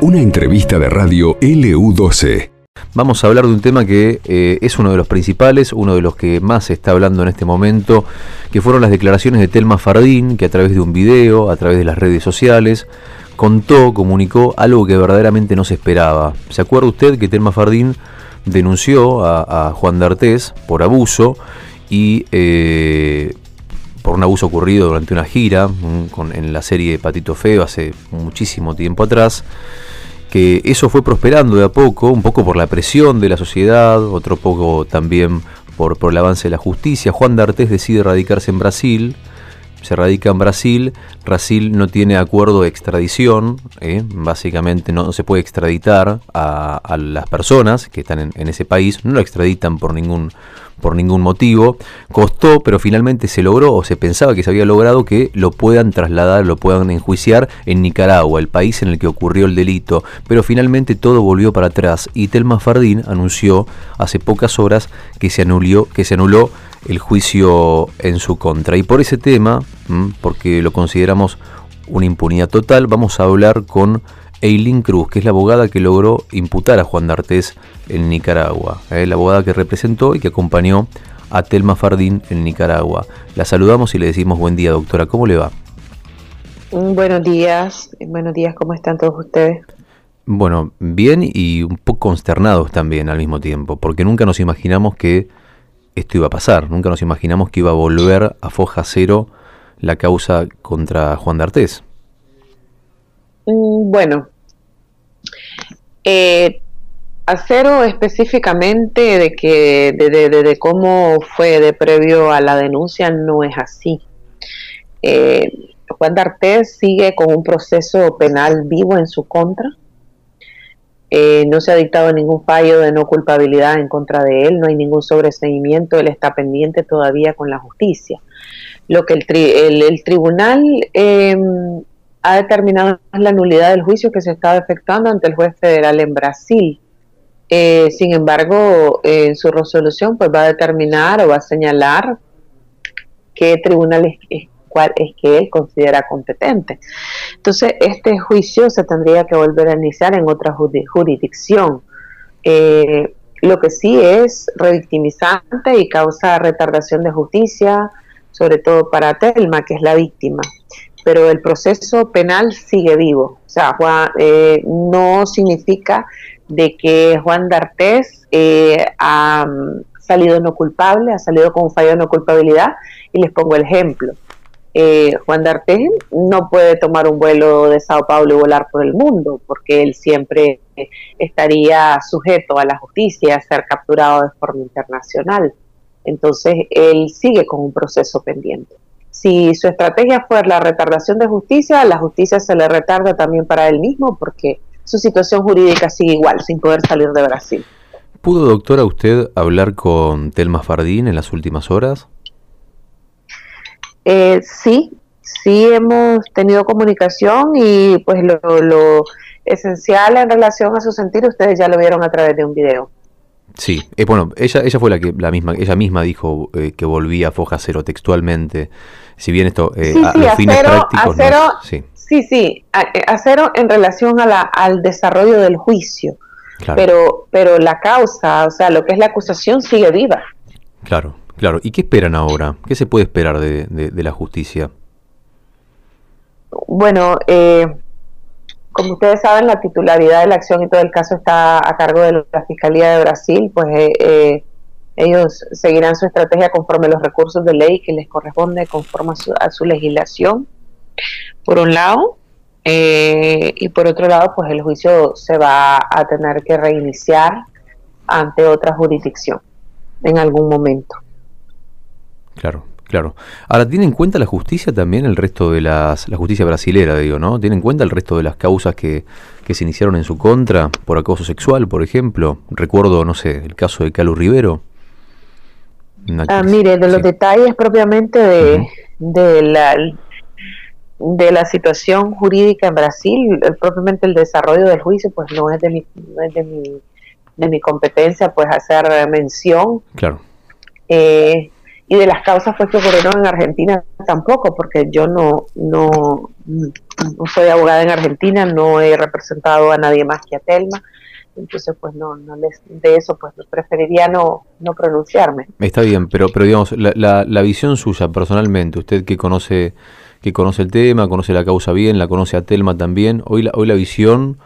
Una entrevista de radio LU12. Vamos a hablar de un tema que eh, es uno de los principales, uno de los que más se está hablando en este momento, que fueron las declaraciones de Telma Fardín, que a través de un video, a través de las redes sociales, contó, comunicó algo que verdaderamente no se esperaba. ¿Se acuerda usted que Telma Fardín denunció a, Juan D'Artés por abuso y eh, por un abuso ocurrido durante una gira mm, en la serie Patito Feo hace muchísimo tiempo atrás? que eso fue prosperando de a poco, un poco por la presión de la sociedad, otro poco también por, por el avance de la justicia. Juan D'Artés decide radicarse en Brasil, se radica en Brasil, Brasil no tiene acuerdo de extradición, ¿eh? básicamente no, se puede extraditar a, las personas que están en, en, ese país, no lo extraditan por ningún por ningún motivo. Costó, pero finalmente se logró o se pensaba que se había logrado que lo puedan trasladar, lo puedan enjuiciar en Nicaragua, el país en el que ocurrió el delito. Pero finalmente todo volvió para atrás y Telma Fardín anunció hace pocas horas que se anuló, que se anuló el juicio en su contra. Y por ese tema, porque lo consideramos una impunidad total, vamos a hablar con Eileen Cruz, que es la abogada que logró imputar a Juan D'Artés en Nicaragua, eh, la abogada que representó y que acompañó a Telma Fardín en Nicaragua. La saludamos y le decimos buen día, doctora. ¿Cómo le va? Mm, buenos días, buenos días, ¿cómo están todos ustedes? Bueno, bien y un poco consternados también al mismo tiempo, porque nunca nos imaginamos que esto iba a pasar, nunca nos imaginamos que iba a volver a foja cero la causa contra Juan D'Artés. Mm, bueno, eh, acero específicamente de que de, cómo fue de previo a la denuncia no es así. Eh, Juan D'Artés sigue con un proceso penal vivo en su contra. Eh, no se ha dictado ningún fallo de no culpabilidad en contra de él, no hay ningún sobreseimiento, él está pendiente todavía con la justicia. Lo que el, el, tribunal em, ha determinado la nulidad del juicio que se estaba efectuando ante el juez federal en Brasil. Eh, sin embargo, en su resolución pues va a determinar o va a señalar qué tribunal es, cuál es que él considera competente. Entonces, este juicio se tendría que volver a iniciar en otra jurisdicción. Eh, lo que sí es revictimizante y causa retardación de justicia, sobre todo para Telma, que es la víctima pero el proceso penal sigue vivo. O sea, eh, no significa de que Juan D'Artés eh, ha mm, salido no culpable, ha salido con un fallo de no culpabilidad. Y les pongo el ejemplo. Eh, Juan D'Artés no puede tomar un vuelo de Sao Paulo y volar por el mundo, porque él siempre estaría sujeto a la justicia, a ser capturado de forma internacional. Entonces, él sigue con un proceso pendiente si su estrategia fue la retardación de justicia, la justicia se le retarda también para él mismo porque su situación jurídica sigue igual, sin poder salir de Brasil. ¿Pudo, doctora, usted hablar con Telma Fardín en las últimas horas? Eh, sí, sí hemos tenido comunicación y pues lo, esencial en relación a su sentir ustedes ya lo vieron a través de un video. Sí, eh, bueno, ella, ella fue la que la misma, ella misma dijo eh, que volvía a Foja Cero textualmente si bien esto eh, a los fines prácticos sí. sí, sí, a, cero en relación a la, al desarrollo del juicio, pero, pero la causa, o sea, lo que es la acusación sigue viva. Claro, claro. ¿Y qué esperan ahora? ¿Qué se puede esperar de, de, la justicia? Bueno, eh, como ustedes saben, la titularidad de la acción y todo el caso está a cargo de la Fiscalía de Brasil, pues eh, eh ellos seguirán su estrategia conforme a los recursos de ley que les corresponde conforme a su, legislación, por un lado, eh, y por otro lado, pues el juicio se va a tener que reiniciar ante otra jurisdicción en algún momento. Claro, claro. Ahora, ¿tiene en cuenta la justicia también el resto de las, la justicia brasilera, digo, ¿no? ¿Tiene en cuenta el resto de las causas que, que se iniciaron en su contra por acoso sexual, por ejemplo? Recuerdo, no sé, el caso de Calu Rivero. Ah, mire, de los detalles propiamente de, de, la, de la situación jurídica en Brasil, propiamente el desarrollo del juicio, pues no es de mi, de mi, de mi competencia, pues hacer mención. Claro. Eh, y de las causas pues, que ocurrieron en Argentina tampoco, porque yo no, no, no soy abogada en Argentina, no he representado a nadie más que a Telma entonces pues no, no les, de eso pues preferiría no, no pronunciarme. Está bien, pero, pero digamos, la, la, visión suya personalmente, usted que conoce, que conoce el tema, conoce la causa bien, la conoce a Telma también, hoy la, hoy la visión,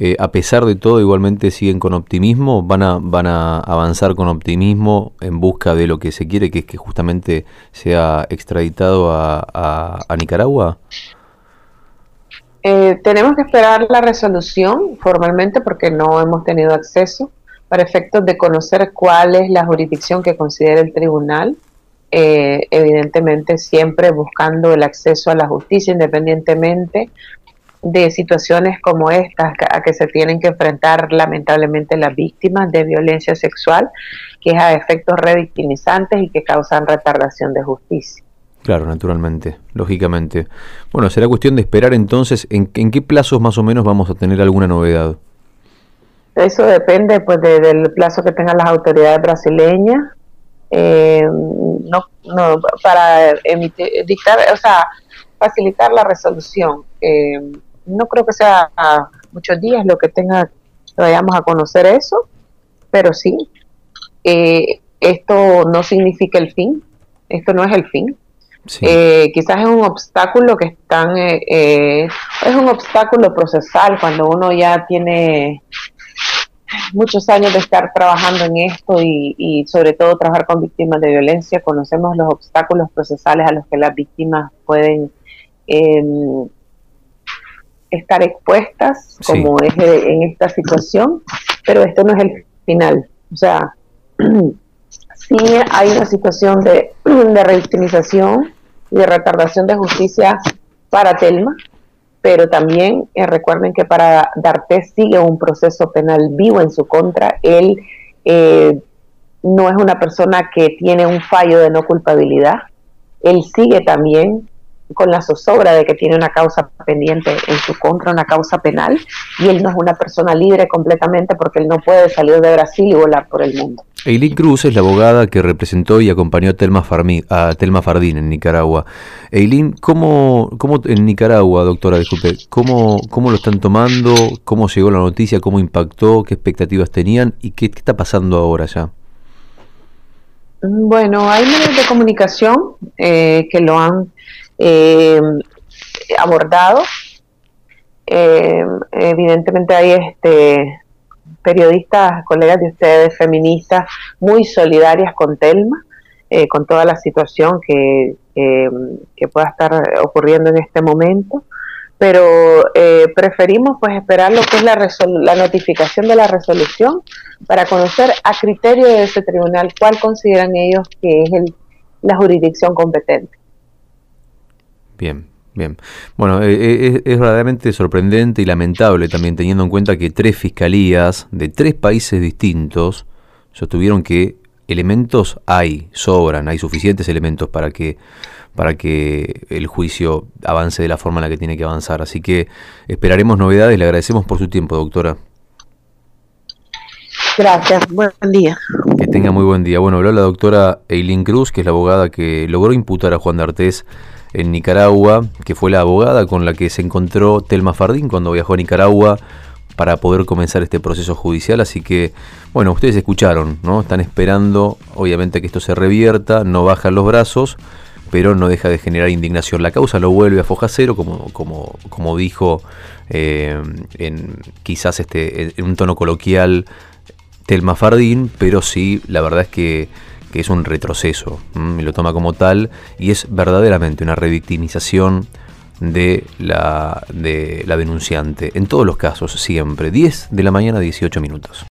eh, a pesar de todo, igualmente siguen con optimismo, van a, van a avanzar con optimismo en busca de lo que se quiere, que es que justamente sea extraditado a Nicaragua. Eh, tenemos que esperar la resolución formalmente porque no hemos tenido acceso para efectos de conocer cuál es la jurisdicción que considera el tribunal. Eh, evidentemente siempre buscando el acceso a la justicia independientemente de situaciones como estas a que se tienen que enfrentar lamentablemente las víctimas de violencia sexual, que es a efectos revictimizantes y que causan retardación de justicia. Claro, naturalmente, lógicamente. Bueno, será cuestión de esperar entonces en, qué plazos más o menos vamos a tener alguna novedad. Eso depende pues del plazo que tengan las autoridades brasileñas. Eh, no, no, para emitir, dictar, o sea, facilitar la resolución. Eh, no creo que sea muchos días lo que tenga que vayamos a conocer eso, pero sí, eh, esto no significa el fin, esto no es el fin, eh, quizás es un obstáculo que están, eh, eh, es un obstáculo procesal cuando uno ya tiene muchos años de estar trabajando en esto y, sobre todo trabajar con víctimas de violencia, conocemos los obstáculos procesales a los que las víctimas pueden em, estar expuestas, como es en esta situación, pero esto no es el final. O sea, sí hay una situación de, de revictimización y de retardación de justicia para Telma, pero también eh, recuerden que para D'Artes sigue un proceso penal vivo en su contra. Él eh, no es una persona que tiene un fallo de no culpabilidad. Él sigue también con la zozobra de que tiene una causa pendiente en su contra, una causa penal, y él no es una persona libre completamente porque él no puede salir de Brasil y volar por el mundo. Eileen Cruz es la abogada que representó y acompañó a Telma, a Telma Fardín en Nicaragua. Eileen, ¿cómo, ¿cómo, en Nicaragua, doctora, disculpe, cómo, cómo lo están tomando? ¿Cómo llegó la noticia? ¿Cómo impactó? ¿Qué expectativas tenían? ¿Y qué, qué está pasando ahora ya? Bueno, hay medios de comunicación eh, que lo han eh, abordado. Eh, evidentemente hay este periodistas, colegas de ustedes, feministas, muy solidarias con Telma, eh, con toda la situación que, que, pueda estar ocurriendo en este momento. Pero eh, preferimos pues esperar lo que es la, la notificación de la resolución para conocer a criterio de ese tribunal cuál consideran ellos que es el, la jurisdicción competente. Bien, bien. Bueno, eh, eh, es, verdaderamente sorprendente y lamentable también teniendo en cuenta que tres fiscalías de tres países distintos sostuvieron que elementos hay, sobran, hay suficientes elementos para que para que el juicio avance de la forma en la que tiene que avanzar. Así que esperaremos novedades. Le agradecemos por su tiempo, doctora. Gracias, buen día. Que tenga muy buen día. Bueno, habló la doctora Eileen Cruz, que es la abogada que logró imputar a Juan D'Artés en Nicaragua, que fue la abogada con la que se encontró Telma Fardín cuando viajó a Nicaragua para poder comenzar este proceso judicial. Así que, bueno, ustedes escucharon, ¿no? Están esperando, obviamente, que esto se revierta, no bajan los brazos, pero no deja de generar indignación. La causa lo vuelve a foja cero, como, como, como dijo eh, en quizás este, en un tono coloquial Telma Fardín, pero sí, la verdad es que que es un retroceso, y lo toma como tal, y es verdaderamente una revictimización de la, de la denunciante, en todos los casos, siempre, 10 de la mañana, 18 minutos.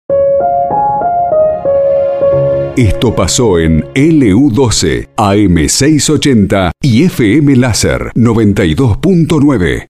Esto pasó en LU12, AM680 y FM Láser 92.9.